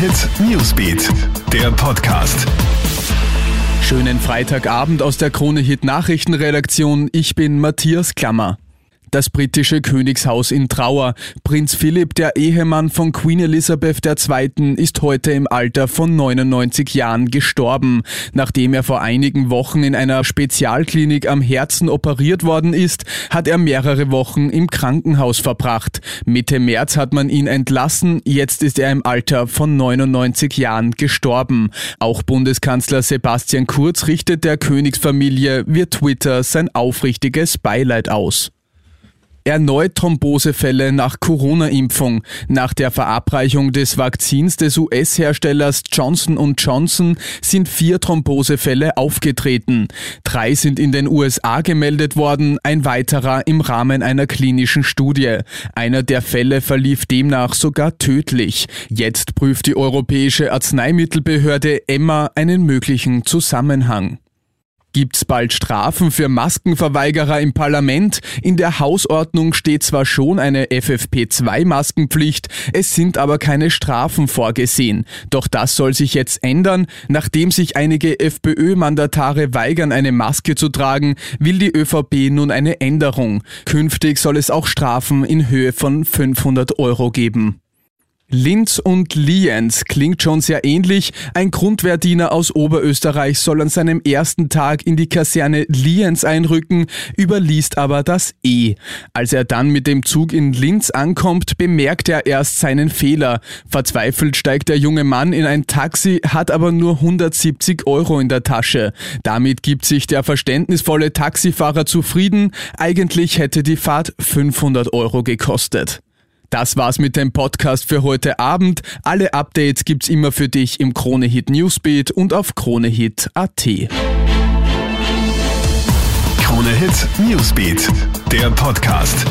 Hit Newsbeat, der Podcast. Schönen Freitagabend aus der Krone Hit Nachrichtenredaktion. Ich bin Matthias Klammer. Das britische Königshaus in Trauer. Prinz Philipp, der Ehemann von Queen Elizabeth II., ist heute im Alter von 99 Jahren gestorben. Nachdem er vor einigen Wochen in einer Spezialklinik am Herzen operiert worden ist, hat er mehrere Wochen im Krankenhaus verbracht. Mitte März hat man ihn entlassen, jetzt ist er im Alter von 99 Jahren gestorben. Auch Bundeskanzler Sebastian Kurz richtet der Königsfamilie via Twitter sein aufrichtiges Beileid aus. Erneut Thrombosefälle nach Corona-Impfung. Nach der Verabreichung des Vakzins des US-Herstellers Johnson Johnson sind vier Thrombosefälle aufgetreten. Drei sind in den USA gemeldet worden, ein weiterer im Rahmen einer klinischen Studie. Einer der Fälle verlief demnach sogar tödlich. Jetzt prüft die Europäische Arzneimittelbehörde EMMA einen möglichen Zusammenhang. Gibt's bald Strafen für Maskenverweigerer im Parlament? In der Hausordnung steht zwar schon eine FFP2-Maskenpflicht, es sind aber keine Strafen vorgesehen. Doch das soll sich jetzt ändern. Nachdem sich einige FPÖ-Mandatare weigern, eine Maske zu tragen, will die ÖVP nun eine Änderung. Künftig soll es auch Strafen in Höhe von 500 Euro geben. Linz und Lienz klingt schon sehr ähnlich. Ein Grundwehrdiener aus Oberösterreich soll an seinem ersten Tag in die Kaserne Lienz einrücken, überliest aber das E. Als er dann mit dem Zug in Linz ankommt, bemerkt er erst seinen Fehler. Verzweifelt steigt der junge Mann in ein Taxi, hat aber nur 170 Euro in der Tasche. Damit gibt sich der verständnisvolle Taxifahrer zufrieden. Eigentlich hätte die Fahrt 500 Euro gekostet. Das war's mit dem Podcast für heute Abend. Alle Updates gibt's immer für dich im Kronehit Newsbeat und auf kronehit.at. Kronehit Newsbeat, der Podcast.